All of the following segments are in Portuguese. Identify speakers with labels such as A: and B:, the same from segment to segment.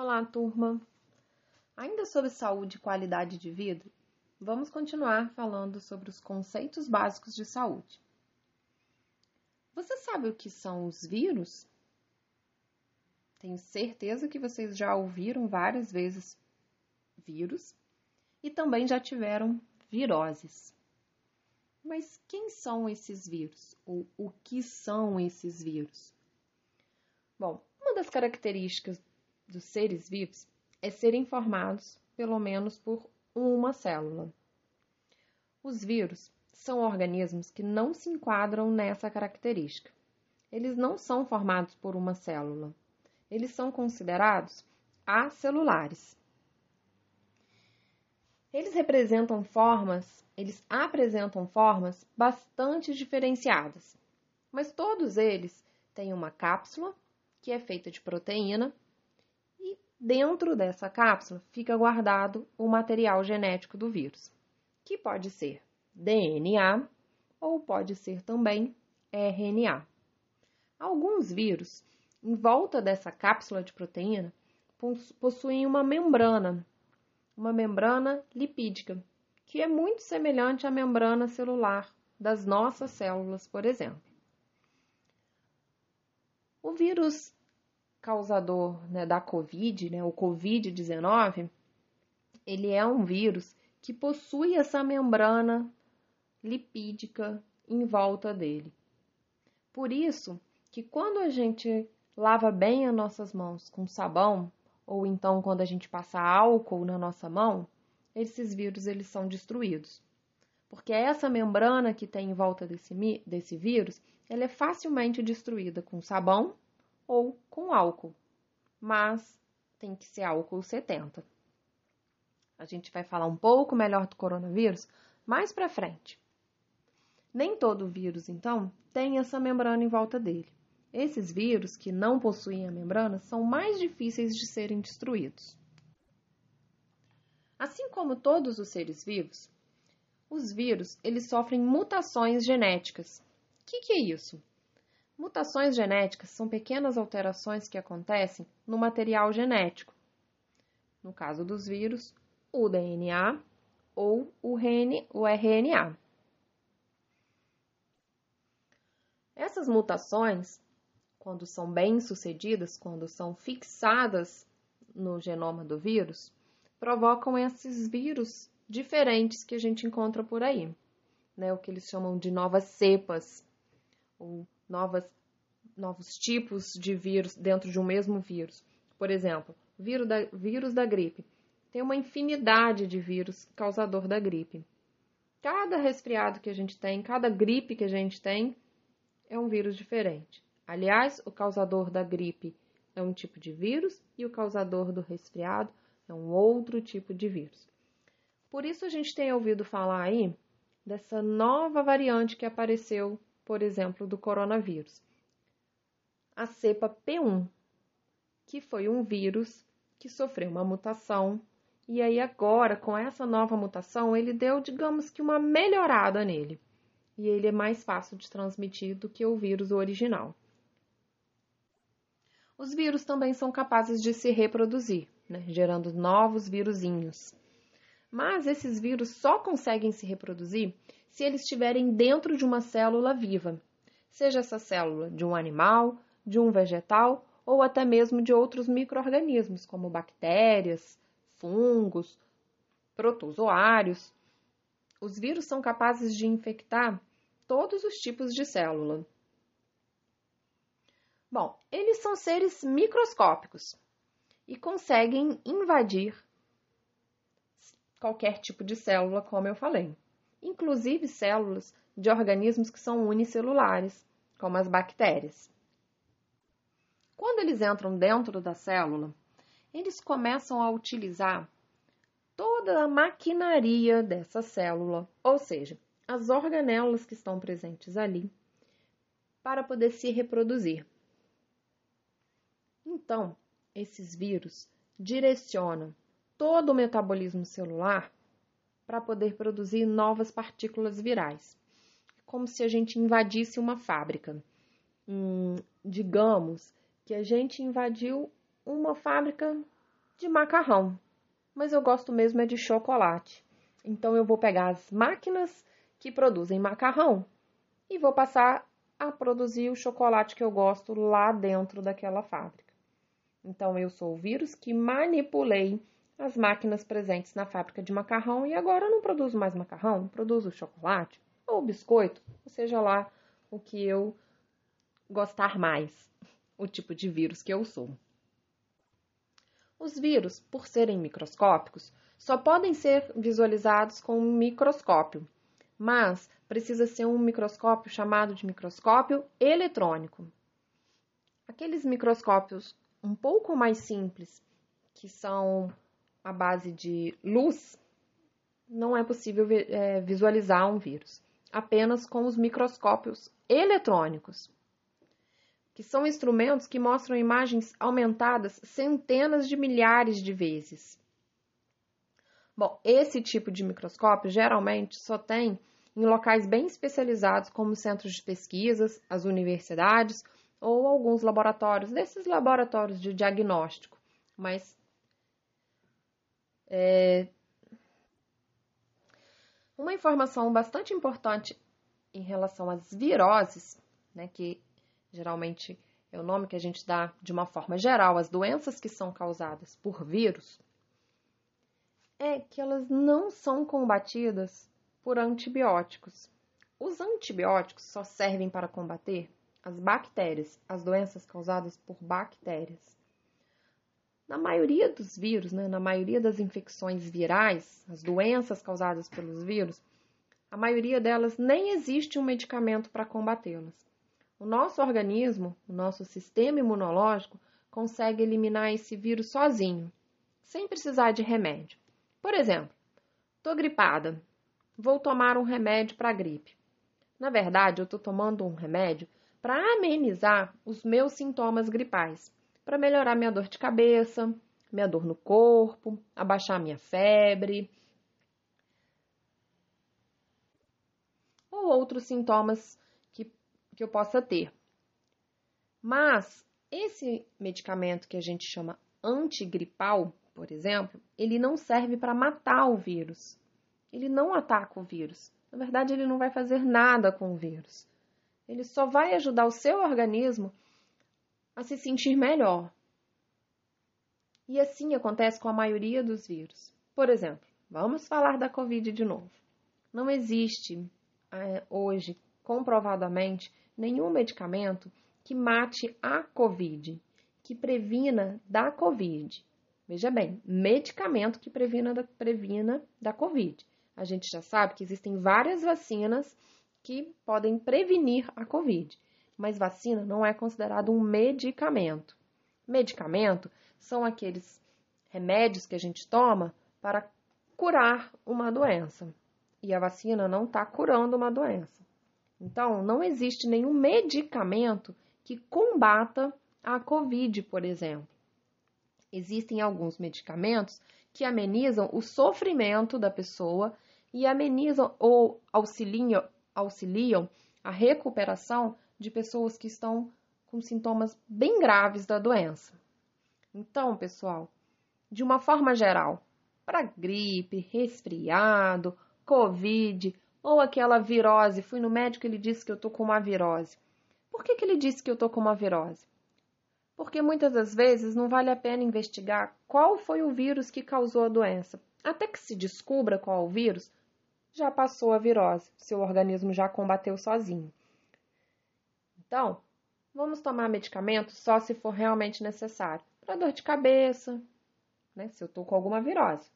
A: Olá, turma! Ainda sobre saúde e qualidade de vida, vamos continuar falando sobre os conceitos básicos de saúde. Você sabe o que são os vírus? Tenho certeza que vocês já ouviram várias vezes vírus e também já tiveram viroses. Mas quem são esses vírus? Ou o que são esses vírus? Bom, uma das características dos seres vivos é serem formados pelo menos por uma célula. Os vírus são organismos que não se enquadram nessa característica. Eles não são formados por uma célula. Eles são considerados acelulares. Eles representam formas, eles apresentam formas bastante diferenciadas, mas todos eles têm uma cápsula que é feita de proteína dentro dessa cápsula fica guardado o material genético do vírus, que pode ser DNA ou pode ser também RNA. Alguns vírus, em volta dessa cápsula de proteína, possuem uma membrana uma membrana lipídica, que é muito semelhante à membrana celular das nossas células, por exemplo. O vírus causador né, da COVID, né, o COVID-19, ele é um vírus que possui essa membrana lipídica em volta dele. Por isso que quando a gente lava bem as nossas mãos com sabão, ou então quando a gente passa álcool na nossa mão, esses vírus eles são destruídos. Porque essa membrana que tem em volta desse, desse vírus, ela é facilmente destruída com sabão ou com álcool. Mas tem que ser álcool 70. A gente vai falar um pouco melhor do coronavírus mais para frente. Nem todo vírus, então, tem essa membrana em volta dele. Esses vírus que não possuem a membrana são mais difíceis de serem destruídos. Assim como todos os seres vivos, os vírus eles sofrem mutações genéticas. O que, que é isso? Mutações genéticas são pequenas alterações que acontecem no material genético. No caso dos vírus, o DNA ou o, RN, o RNA. Essas mutações quando são bem-sucedidas, quando são fixadas no genoma do vírus, provocam esses vírus diferentes que a gente encontra por aí, né? O que eles chamam de novas cepas ou novas, novos tipos de vírus dentro de um mesmo vírus. Por exemplo, vírus da, vírus da gripe. Tem uma infinidade de vírus causador da gripe. Cada resfriado que a gente tem, cada gripe que a gente tem, é um vírus diferente. Aliás, o causador da gripe é um tipo de vírus e o causador do resfriado é um outro tipo de vírus. Por isso a gente tem ouvido falar aí dessa nova variante que apareceu, por exemplo, do coronavírus. A cepa P1, que foi um vírus que sofreu uma mutação e aí agora com essa nova mutação ele deu, digamos que uma melhorada nele. E ele é mais fácil de transmitir do que o vírus original. Os vírus também são capazes de se reproduzir, né, gerando novos vírusinhos. Mas esses vírus só conseguem se reproduzir se eles estiverem dentro de uma célula viva, seja essa célula de um animal, de um vegetal ou até mesmo de outros micro-organismos, como bactérias, fungos, protozoários. Os vírus são capazes de infectar todos os tipos de célula. Bom, eles são seres microscópicos e conseguem invadir qualquer tipo de célula, como eu falei, inclusive células de organismos que são unicelulares, como as bactérias. Quando eles entram dentro da célula, eles começam a utilizar toda a maquinaria dessa célula, ou seja, as organelas que estão presentes ali, para poder se reproduzir. Então, esses vírus direcionam todo o metabolismo celular para poder produzir novas partículas virais, como se a gente invadisse uma fábrica. Hum, digamos que a gente invadiu uma fábrica de macarrão, mas eu gosto mesmo é de chocolate. Então eu vou pegar as máquinas que produzem macarrão e vou passar a produzir o chocolate que eu gosto lá dentro daquela fábrica. Então eu sou o vírus que manipulei as máquinas presentes na fábrica de macarrão e agora não produzo mais macarrão, produzo chocolate ou biscoito, ou seja lá o que eu gostar mais, o tipo de vírus que eu sou. Os vírus, por serem microscópicos, só podem ser visualizados com um microscópio, mas precisa ser um microscópio chamado de microscópio eletrônico. Aqueles microscópios um pouco mais simples, que são a base de luz, não é possível é, visualizar um vírus, apenas com os microscópios eletrônicos, que são instrumentos que mostram imagens aumentadas centenas de milhares de vezes. Bom, esse tipo de microscópio geralmente só tem em locais bem especializados, como centros de pesquisas, as universidades ou alguns laboratórios, desses laboratórios de diagnóstico. Mas é, uma informação bastante importante em relação às viroses, né, que geralmente é o nome que a gente dá de uma forma geral, as doenças que são causadas por vírus, é que elas não são combatidas por antibióticos. Os antibióticos só servem para combater as bactérias, as doenças causadas por bactérias. Na maioria dos vírus, né, na maioria das infecções virais, as doenças causadas pelos vírus, a maioria delas nem existe um medicamento para combatê-las. O nosso organismo, o nosso sistema imunológico, consegue eliminar esse vírus sozinho, sem precisar de remédio. Por exemplo, estou gripada, vou tomar um remédio para gripe. Na verdade, eu estou tomando um remédio para amenizar os meus sintomas gripais, para melhorar minha dor de cabeça, minha dor no corpo, abaixar minha febre ou outros sintomas que, que eu possa ter. Mas esse medicamento que a gente chama antigripal, por exemplo, ele não serve para matar o vírus. Ele não ataca o vírus. Na verdade, ele não vai fazer nada com o vírus. Ele só vai ajudar o seu organismo a se sentir melhor. E assim acontece com a maioria dos vírus. Por exemplo, vamos falar da Covid de novo. Não existe é, hoje, comprovadamente, nenhum medicamento que mate a Covid, que previna da Covid. Veja bem, medicamento que previna da, previna da Covid. A gente já sabe que existem várias vacinas que podem prevenir a Covid, mas vacina não é considerado um medicamento. Medicamento são aqueles remédios que a gente toma para curar uma doença. E a vacina não está curando uma doença. Então, não existe nenhum medicamento que combata a Covid, por exemplo existem alguns medicamentos que amenizam o sofrimento da pessoa e amenizam ou auxiliam, auxiliam a recuperação de pessoas que estão com sintomas bem graves da doença. Então, pessoal, de uma forma geral, para gripe, resfriado, covid ou aquela virose, fui no médico e ele disse que eu tô com uma virose. Por que, que ele disse que eu tô com uma virose? porque muitas das vezes não vale a pena investigar qual foi o vírus que causou a doença. Até que se descubra qual o vírus, já passou a virose, seu organismo já combateu sozinho. Então, vamos tomar medicamento só se for realmente necessário. Para dor de cabeça, né? Se eu estou com alguma virose.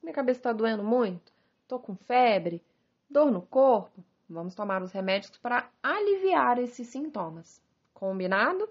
A: Minha cabeça está doendo muito, estou com febre, dor no corpo, vamos tomar os remédios para aliviar esses sintomas. Combinado?